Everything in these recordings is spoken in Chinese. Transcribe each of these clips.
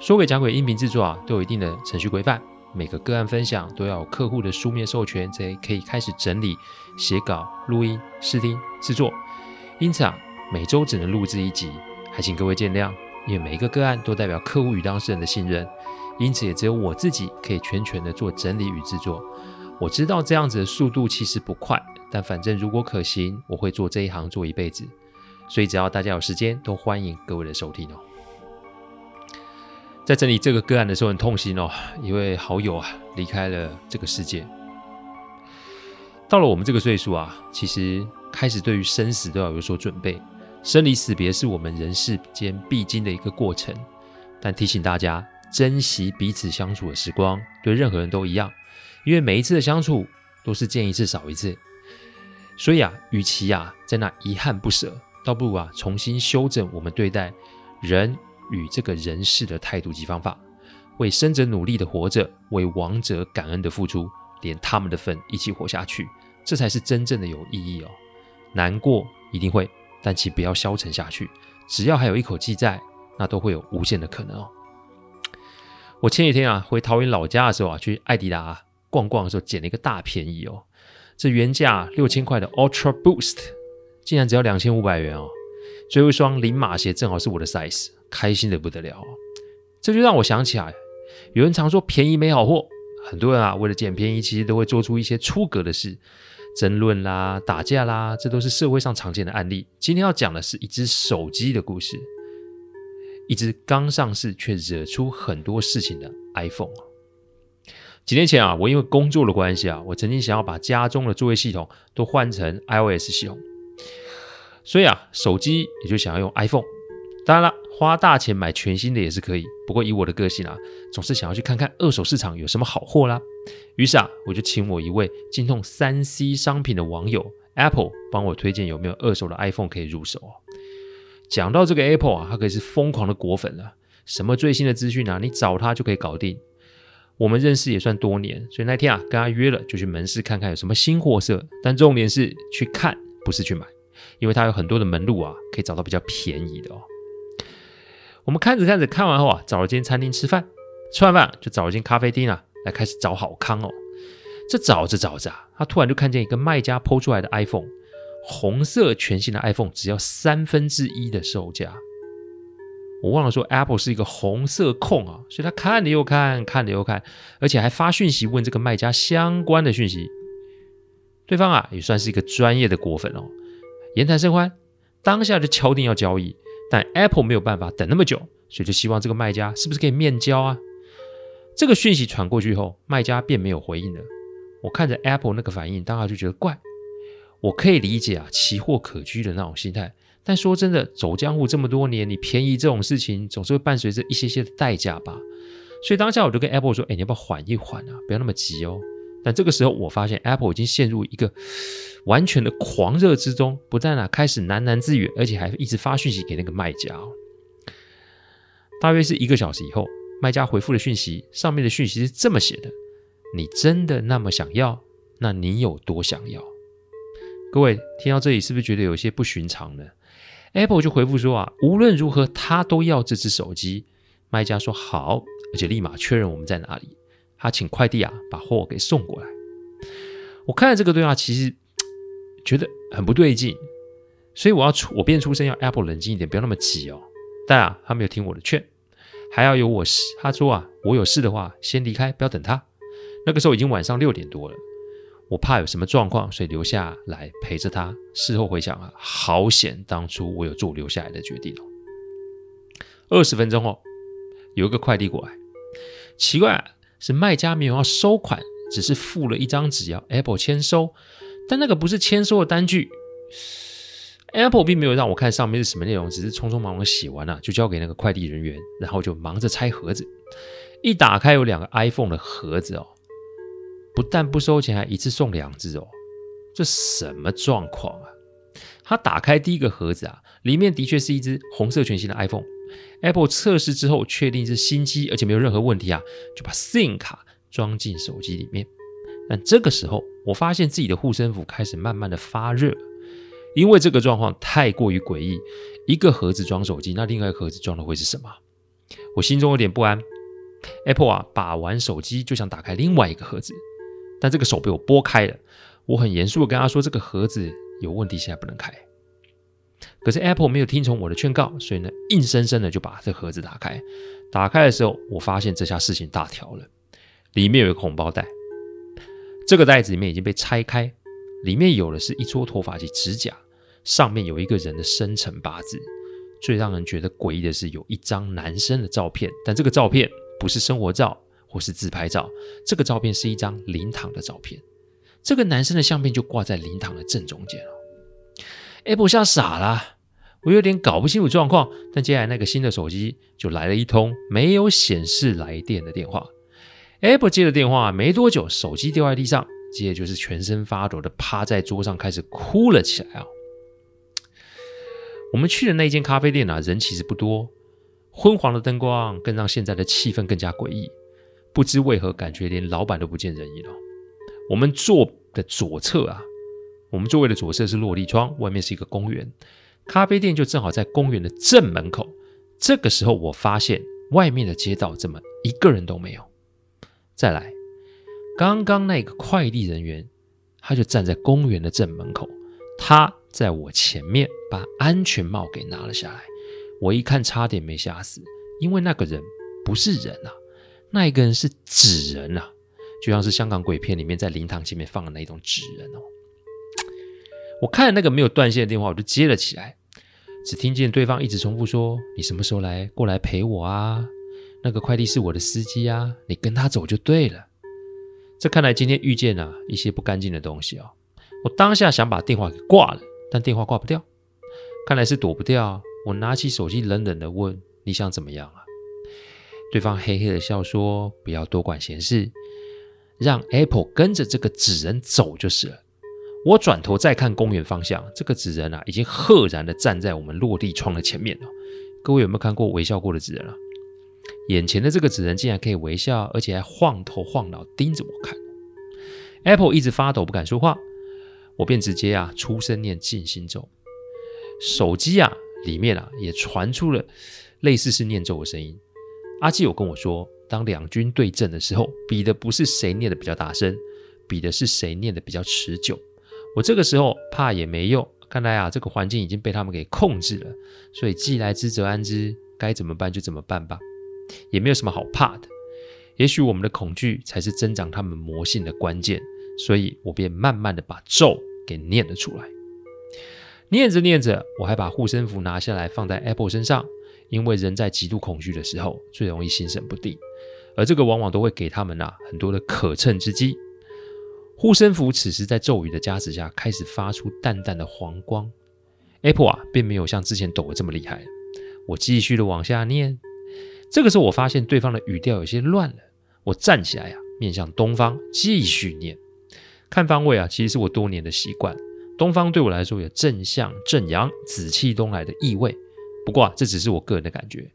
说诡讲鬼音频制作啊，都有一定的程序规范。每个个案分享都要有客户的书面授权，才可以开始整理、写稿、录音、试听、制作。因此啊，每周只能录制一集，还请各位见谅。因为每一个个案都代表客户与当事人的信任，因此也只有我自己可以全权的做整理与制作。我知道这样子的速度其实不快，但反正如果可行，我会做这一行做一辈子。所以只要大家有时间，都欢迎各位的收听哦。在整理这个个案的时候，很痛心哦，一位好友啊离开了这个世界。到了我们这个岁数啊，其实开始对于生死都要有所准备。生离死别是我们人世间必经的一个过程，但提醒大家珍惜彼此相处的时光，对任何人都一样，因为每一次的相处都是见一次少一次。所以啊，与其啊在那遗憾不舍，倒不如啊重新修正我们对待人。与这个人世的态度及方法，为生者努力的活着，为亡者感恩的付出，连他们的份一起活下去，这才是真正的有意义哦。难过一定会，但请不要消沉下去。只要还有一口气在，那都会有无限的可能哦。我前几天啊回桃园老家的时候啊，去爱迪达逛逛的时候，捡了一个大便宜哦。这原价六千块的 Ultra Boost，竟然只要两千五百元哦。最后一双零码鞋正好是我的 size。开心的不得了，这就让我想起来，有人常说便宜没好货，很多人啊为了捡便宜，其实都会做出一些出格的事，争论啦、打架啦，这都是社会上常见的案例。今天要讲的是一只手机的故事，一只刚上市却惹出很多事情的 iPhone。几年前啊，我因为工作的关系啊，我曾经想要把家中的作业系统都换成 iOS 系统，所以啊，手机也就想要用 iPhone。当然了，花大钱买全新的也是可以。不过以我的个性啊，总是想要去看看二手市场有什么好货啦。于是啊，我就请我一位精通三 C 商品的网友 Apple 帮我推荐有没有二手的 iPhone 可以入手。讲到这个 Apple 啊，他可以是疯狂的果粉了。什么最新的资讯啊，你找他就可以搞定。我们认识也算多年，所以那天啊，跟他约了就去门市看看有什么新货色。但重点是去看，不是去买，因为他有很多的门路啊，可以找到比较便宜的哦。我们看着看着，看完后啊，找了间餐厅吃饭，吃完饭就找了间咖啡厅啊，来开始找好康哦。这找着找着啊，他突然就看见一个卖家 PO 出来的 iPhone，红色全新的 iPhone 只要三分之一的售价。我忘了说，Apple 是一个红色控啊，所以他看了又看，看了又看，而且还发讯息问这个卖家相关的讯息。对方啊，也算是一个专业的果粉哦，言谈甚欢，当下就敲定要交易。但 Apple 没有办法等那么久，所以就希望这个卖家是不是可以面交啊？这个讯息传过去后，卖家便没有回应了。我看着 Apple 那个反应，当时就觉得怪。我可以理解啊，奇货可居的那种心态。但说真的，走江湖这么多年，你便宜这种事情总是会伴随着一些些的代价吧。所以当下我就跟 Apple 说：“哎，你要不要缓一缓啊？不要那么急哦。”但这个时候，我发现 Apple 已经陷入一个完全的狂热之中，不但啊开始喃喃自语，而且还一直发讯息给那个卖家。大约是一个小时以后，卖家回复的讯息，上面的讯息是这么写的：“你真的那么想要？那你有多想要？”各位听到这里，是不是觉得有些不寻常呢？Apple 就回复说啊，无论如何他都要这只手机。卖家说好，而且立马确认我们在哪里。他请快递啊，把货给送过来。我看了这个对话，其实觉得很不对劲，所以我要出，我便出声要 Apple 冷静一点，不要那么急哦。但啊，他没有听我的劝，还要有我事。他说啊，我有事的话先离开，不要等他。那个时候已经晚上六点多了，我怕有什么状况，所以留下来陪着他。事后回想啊，好险当初我有做留下来的决定哦。二十分钟后，有一个快递过来，奇怪啊。是卖家没有要收款，只是附了一张纸要 Apple 签收，但那个不是签收的单据，Apple 并没有让我看上面是什么内容，只是匆匆忙忙写完了、就交给那个快递人员，然后就忙着拆盒子。一打开有两个 iPhone 的盒子哦，不但不收钱，还一次送两只哦，这什么状况啊？他打开第一个盒子啊，里面的确是一只红色全新的 iPhone。Apple 测试之后确定是新机，而且没有任何问题啊，就把 SIM 卡装进手机里面。但这个时候，我发现自己的护身符开始慢慢的发热，因为这个状况太过于诡异。一个盒子装手机，那另外一个盒子装的会是什么？我心中有点不安。Apple 啊，把玩手机就想打开另外一个盒子，但这个手被我拨开了。我很严肃的跟他说：“这个盒子有问题，现在不能开。”可是 Apple 没有听从我的劝告，所以呢，硬生生的就把这盒子打开。打开的时候，我发现这下事情大条了，里面有一个红包袋。这个袋子里面已经被拆开，里面有的是一撮头发及指甲，上面有一个人的生辰八字。最让人觉得诡异的是，有一张男生的照片，但这个照片不是生活照或是自拍照，这个照片是一张灵堂的照片。这个男生的相片就挂在灵堂的正中间了。Apple 吓傻了，我有点搞不清楚状况。但接下来那个新的手机就来了一通没有显示来电的电话。Apple 接了电话没多久，手机掉在地上，接着就是全身发抖的趴在桌上开始哭了起来啊！我们去的那间咖啡店啊，人其实不多，昏黄的灯光更让现在的气氛更加诡异。不知为何，感觉连老板都不见人影了。我们坐的左侧啊，我们座位的左侧是落地窗，外面是一个公园，咖啡店就正好在公园的正门口。这个时候，我发现外面的街道怎么一个人都没有。再来，刚刚那个快递人员，他就站在公园的正门口，他在我前面把安全帽给拿了下来。我一看，差点没吓死，因为那个人不是人啊，那一个人是纸人啊，就像是香港鬼片里面在灵堂前面放的那种纸人哦。我看了那个没有断线的电话，我就接了起来，只听见对方一直重复说：“你什么时候来过来陪我啊？”那个快递是我的司机啊，你跟他走就对了。这看来今天遇见了一些不干净的东西哦。我当下想把电话给挂了，但电话挂不掉，看来是躲不掉。我拿起手机冷冷的问：“你想怎么样啊？”对方嘿嘿的笑说：“不要多管闲事，让 Apple 跟着这个纸人走就是了。”我转头再看公园方向，这个纸人啊，已经赫然的站在我们落地窗的前面了。各位有没有看过微笑过的纸人啊？眼前的这个纸人竟然可以微笑，而且还晃头晃脑盯着我看。Apple 一直发抖，不敢说话，我便直接啊出声念静心咒。手机啊里面啊也传出了类似是念咒的声音。阿基有跟我说，当两军对阵的时候，比的不是谁念的比较大声，比的是谁念的比较持久。我这个时候怕也没用，看来啊这个环境已经被他们给控制了，所以既来之则安之，该怎么办就怎么办吧。也没有什么好怕的，也许我们的恐惧才是增长他们魔性的关键，所以我便慢慢的把咒给念了出来。念着念着，我还把护身符拿下来放在 Apple 身上，因为人在极度恐惧的时候最容易心神不定，而这个往往都会给他们啊很多的可乘之机。护身符此时在咒语的加持下开始发出淡淡的黄光，Apple 啊并没有像之前抖得这么厉害。我继续的往下念。这个时候，我发现对方的语调有些乱了。我站起来呀、啊，面向东方继续念。看方位啊，其实是我多年的习惯。东方对我来说有正向、正阳、紫气东来的意味。不过啊，这只是我个人的感觉。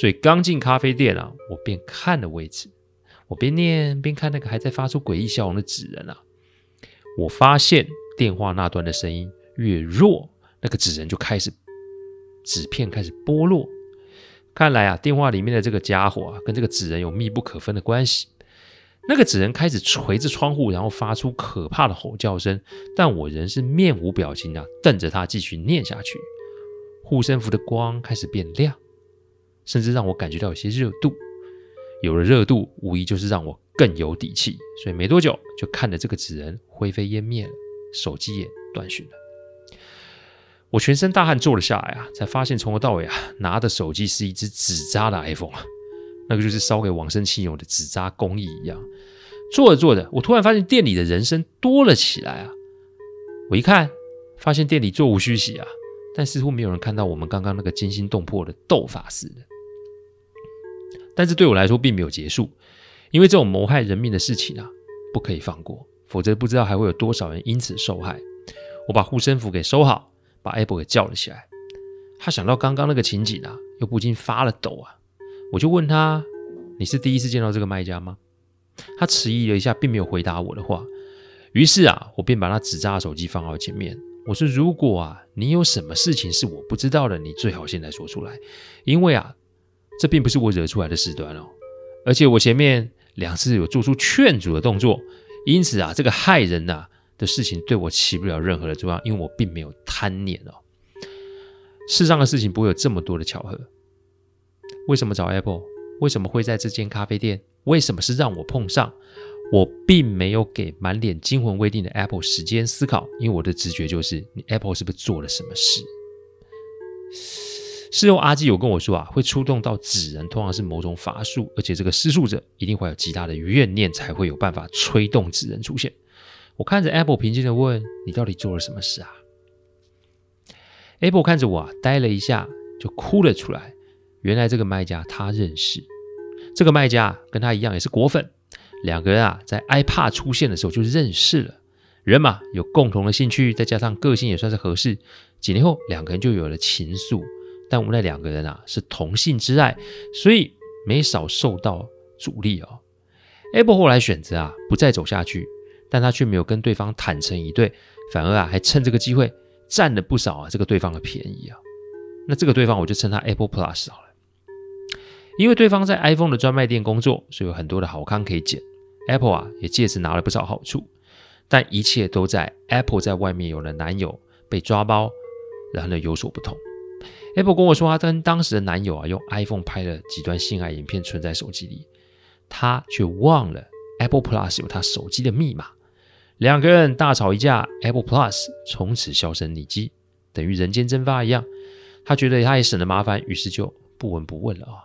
所以刚进咖啡店啊，我便看了位置。我边念边看那个还在发出诡异笑容的纸人啊。我发现电话那端的声音越弱，那个纸人就开始纸片开始剥落。看来啊，电话里面的这个家伙啊，跟这个纸人有密不可分的关系。那个纸人开始捶着窗户，然后发出可怕的吼叫声，但我仍是面无表情啊，瞪着他继续念下去。护身符的光开始变亮，甚至让我感觉到有些热度。有了热度，无疑就是让我更有底气。所以没多久，就看着这个纸人灰飞烟灭了，手机也断讯了。我全身大汗坐了下来啊，才发现从头到尾啊，拿的手机是一只纸扎的 iPhone 啊，那个就是烧给往生亲友的纸扎工艺一样。做着做着，我突然发现店里的人声多了起来啊！我一看，发现店里座无虚席啊，但似乎没有人看到我们刚刚那个惊心动魄的斗法似的。但是对我来说并没有结束，因为这种谋害人命的事情啊，不可以放过，否则不知道还会有多少人因此受害。我把护身符给收好，把 Apple 给叫了起来。他想到刚刚那个情景啊，又不禁发了抖啊。我就问他：“你是第一次见到这个卖家吗？”他迟疑了一下，并没有回答我的话。于是啊，我便把他纸扎的手机放到前面。我说：“如果啊，你有什么事情是我不知道的，你最好现在说出来，因为啊，这并不是我惹出来的事端哦。而且我前面两次有做出劝阻的动作，因此啊，这个害人呐的事情对我起不了任何的作用，因为我并没有贪念哦。世上的事情不会有这么多的巧合。为什么找 Apple？为什么会在这间咖啡店？为什么是让我碰上？”我并没有给满脸惊魂未定的 Apple 时间思考，因为我的直觉就是，你 Apple 是不是做了什么事？事后阿基有跟我说啊，会出动到纸人，通常是某种法术，而且这个施术者一定会有极大的怨念，才会有办法催动纸人出现。我看着 Apple 平静的问：“你到底做了什么事啊？”Apple 看着我啊，呆了一下，就哭了出来。原来这个卖家他认识，这个卖家跟他一样也是果粉。两个人啊，在 iPad 出现的时候就认识了。人嘛，有共同的兴趣，再加上个性也算是合适。几年后，两个人就有了情愫。但我们那两个人啊，是同性之爱，所以没少受到阻力哦。Apple 后来选择啊，不再走下去，但他却没有跟对方坦诚以对，反而啊，还趁这个机会占了不少啊这个对方的便宜啊。那这个对方，我就称他 Apple Plus 好了。因为对方在 iPhone 的专卖店工作，所以有很多的好康可以捡。Apple 啊，也借此拿了不少好处，但一切都在 Apple 在外面有了男友被抓包，然后呢有所不同。Apple 跟我说，他跟当时的男友啊用 iPhone 拍了几段性爱影片存在手机里，他却忘了 Apple Plus 有他手机的密码。两个人大吵一架，Apple Plus 从此销声匿迹，等于人间蒸发一样。他觉得他也省了麻烦，于是就不闻不问了啊。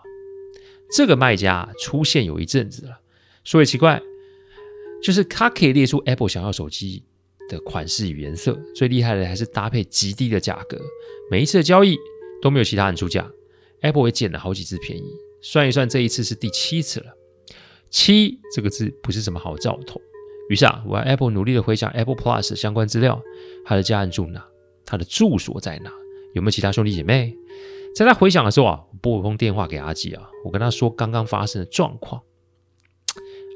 这个卖家出现有一阵子了。说也奇怪，就是他可以列出 Apple 想要手机的款式与颜色，最厉害的还是搭配极低的价格。每一次的交易都没有其他人出价，Apple 也捡了好几次便宜。算一算，这一次是第七次了。七这个字不是什么好兆头。于是啊，我让 Apple 努力的回想 Apple Plus 相关资料，他的家人住哪？他的住所在哪？有没有其他兄弟姐妹？在他回想的时候啊，我拨了通电话给阿基啊，我跟他说刚刚发生的状况。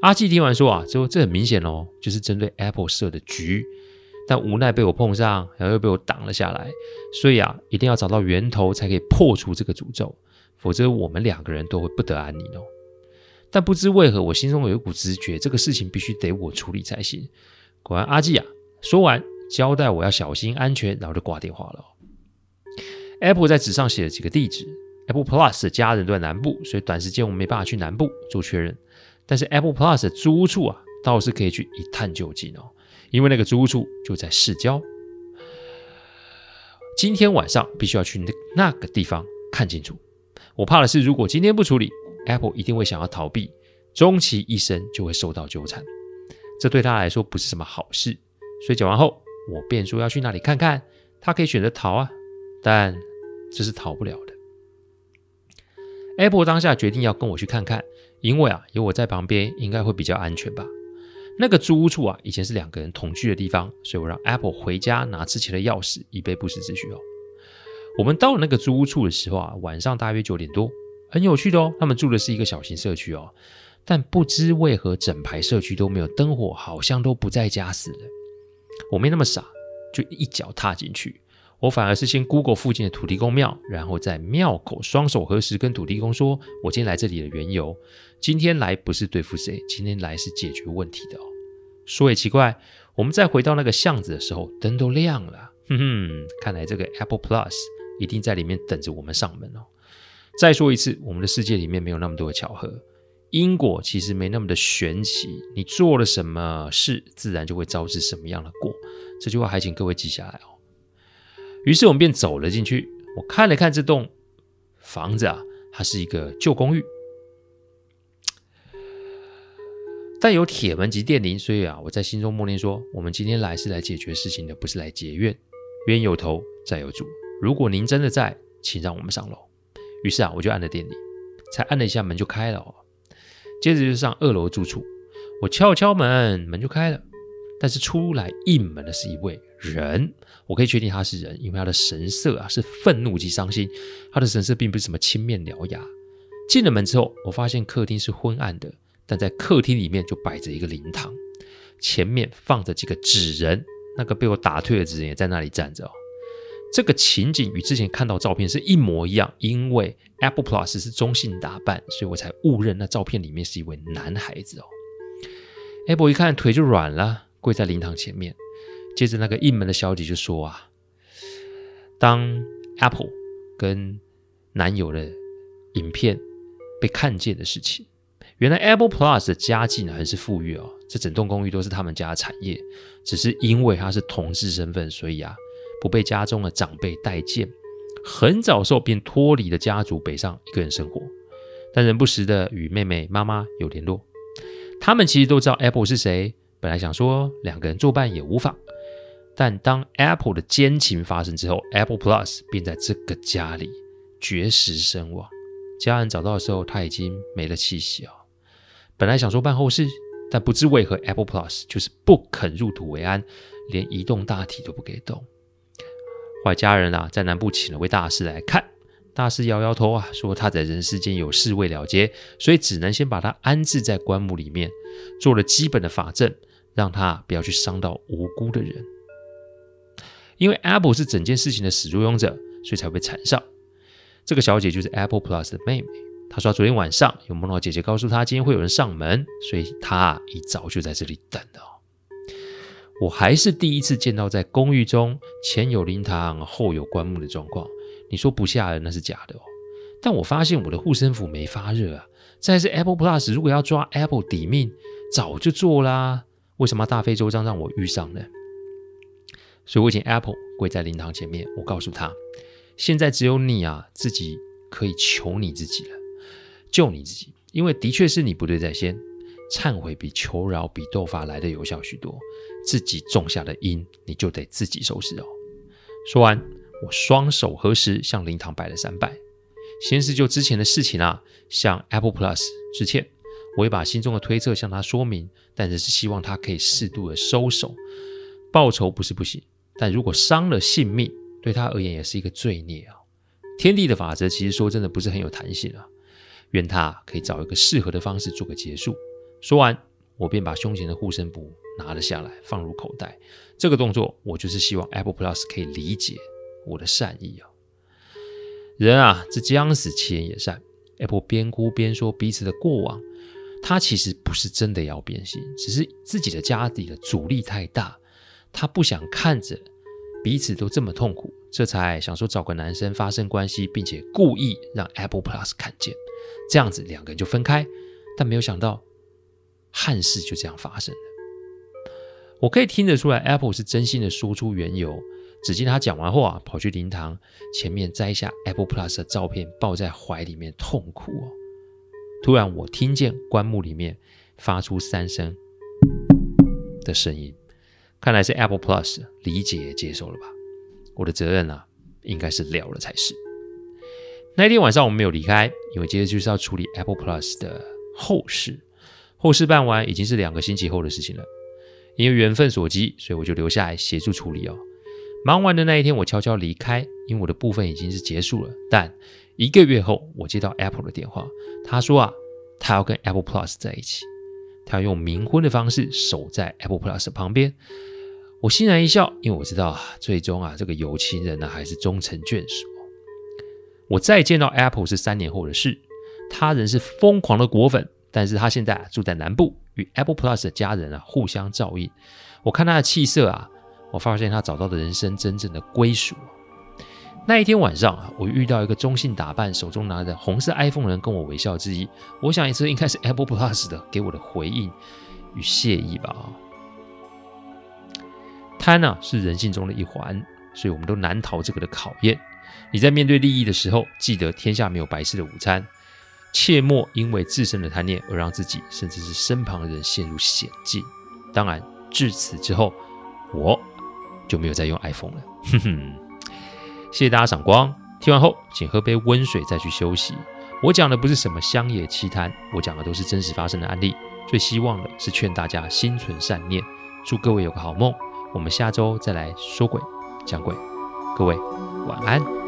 阿纪听完说啊，这这很明显哦，就是针对 Apple 设的局，但无奈被我碰上，然后又被我挡了下来，所以啊，一定要找到源头才可以破除这个诅咒，否则我们两个人都会不得安宁哦。但不知为何，我心中有一股直觉，这个事情必须得我处理才行。果然，阿纪啊，说完交代我要小心安全，然后就挂电话了。Apple 在纸上写了几个地址，Apple Plus 的家人都在南部，所以短时间我们没办法去南部做确认。但是 Apple Plus 的租屋处啊，倒是可以去一探究竟哦，因为那个租屋处就在市郊。今天晚上必须要去那那个地方看清楚。我怕的是，如果今天不处理，Apple 一定会想要逃避，终其一生就会受到纠缠。这对他来说不是什么好事。所以讲完后，我便说要去那里看看。他可以选择逃啊，但这是逃不了的。Apple 当下决定要跟我去看看。因为啊，有我在旁边，应该会比较安全吧。那个租屋处啊，以前是两个人同居的地方，所以我让 Apple 回家拿之前的钥匙，以备不时之需哦。我们到了那个租屋处的时候啊，晚上大约九点多，很有趣的哦。他们住的是一个小型社区哦，但不知为何整排社区都没有灯火，好像都不在家似的。我没那么傻，就一脚踏进去。我反而是先 Google 附近的土地公庙，然后在庙口双手合十，跟土地公说：“我今天来这里的缘由，今天来不是对付谁，今天来是解决问题的哦。”说也奇怪，我们再回到那个巷子的时候，灯都亮了。哼哼，看来这个 Apple Plus 一定在里面等着我们上门哦。再说一次，我们的世界里面没有那么多的巧合，因果其实没那么的玄奇。你做了什么事，自然就会招致什么样的果。这句话还请各位记下来哦。于是我们便走了进去。我看了看这栋房子啊，它是一个旧公寓，但有铁门及电铃，所以啊，我在心中默念说：我们今天来是来解决事情的，不是来结怨。冤有头，债有主。如果您真的在，请让我们上楼。”于是啊，我就按了电铃，才按了一下门就开了。哦接着就上二楼住处，我敲敲门，门就开了。但是出来应门的是一位人，我可以确定他是人，因为他的神色啊是愤怒及伤心。他的神色并不是什么青面獠牙。进了门之后，我发现客厅是昏暗的，但在客厅里面就摆着一个灵堂，前面放着几个纸人，那个被我打退的纸人也在那里站着哦。这个情景与之前看到照片是一模一样，因为 Apple Plus 是中性打扮，所以我才误认那照片里面是一位男孩子哦。Apple 一看腿就软了，跪在灵堂前面。接着那个应门的小姐就说啊，当 Apple 跟男友的影片被看见的事情，原来 Apple Plus 的家境很是富裕哦，这整栋公寓都是他们家的产业，只是因为他是同志身份，所以啊。不被家中的长辈待见，很早时候便脱离了家族，北上一个人生活。但仍不时的与妹妹、妈妈有联络。他们其实都知道 Apple 是谁，本来想说两个人作伴也无妨。但当 Apple 的奸情发生之后，Apple Plus 便在这个家里绝食身亡。家人找到的时候，他已经没了气息啊。本来想说办后事，但不知为何 Apple Plus 就是不肯入土为安，连移动大体都不给动。后来家人啊，在南部请了位大师来看，大师摇摇头啊，说他在人世间有事未了结，所以只能先把他安置在棺木里面，做了基本的法阵，让他不要去伤到无辜的人。因为 Apple 是整件事情的始作俑者，所以才会被缠上。这个小姐就是 Apple Plus 的妹妹，她说昨天晚上有梦到姐姐告诉她今天会有人上门，所以她一早就在这里等了。我还是第一次见到在公寓中前有灵堂后有棺木的状况。你说不吓人那是假的哦。但我发现我的护身符没发热啊。再是 Apple Plus，如果要抓 Apple 抵命，早就做啦。为什么大费周章让我遇上呢？所以我请 Apple 跪在灵堂前面，我告诉他，现在只有你啊自己可以求你自己了，救你自己，因为的确是你不对在先。忏悔比求饶比斗法来得有效许多。自己种下的因，你就得自己收拾哦。说完，我双手合十，向灵堂拜了三拜。先是就之前的事情啊，向 Apple Plus 致歉。我也把心中的推测向他说明，但只是希望他可以适度的收手。报仇不是不行，但如果伤了性命，对他而言也是一个罪孽啊。天地的法则其实说真的不是很有弹性啊。愿他可以找一个适合的方式做个结束。说完，我便把胸前的护身符拿了下来，放入口袋。这个动作，我就是希望 Apple Plus 可以理解我的善意啊。人啊，这将死，其言也善。Apple 边哭边说彼此的过往，他其实不是真的要变心，只是自己的家底的阻力太大，他不想看着彼此都这么痛苦，这才想说找个男生发生关系，并且故意让 Apple Plus 看见，这样子两个人就分开。但没有想到。憾事就这样发生了。我可以听得出来，Apple 是真心的说出缘由。只见他讲完后啊，跑去灵堂前面摘下 Apple Plus 的照片，抱在怀里面痛哭哦。突然，我听见棺木里面发出三声的声音，看来是 Apple Plus 理解接受了吧？我的责任啊，应该是了了才是。那天晚上我们没有离开，因为接着就是要处理 Apple Plus 的后事。后事办完已经是两个星期后的事情了，因为缘分所及，所以我就留下来协助处理哦。忙完的那一天，我悄悄离开，因为我的部分已经是结束了。但一个月后，我接到 Apple 的电话，他说啊，他要跟 Apple Plus 在一起，他要用冥婚的方式守在 Apple Plus 旁边。我欣然一笑，因为我知道啊，最终啊，这个有情人呢还是终成眷属。我再见到 Apple 是三年后的事，他仍是疯狂的果粉。但是他现在住在南部，与 Apple Plus 的家人啊互相照应。我看他的气色啊，我发现他找到的人生真正的归属。那一天晚上啊，我遇到一个中性打扮、手中拿着红色 iPhone 人跟我微笑致意。我想这应该是 Apple Plus 的给我的回应与谢意吧。贪呢是人性中的一环，所以我们都难逃这个的考验。你在面对利益的时候，记得天下没有白吃的午餐。切莫因为自身的贪念而让自己甚至是身旁的人陷入险境。当然，至此之后，我就没有再用 iPhone 了。哼哼。谢谢大家赏光。听完后，请喝杯温水再去休息。我讲的不是什么乡野奇谈，我讲的都是真实发生的案例。最希望的是劝大家心存善念，祝各位有个好梦。我们下周再来说鬼讲鬼，各位晚安。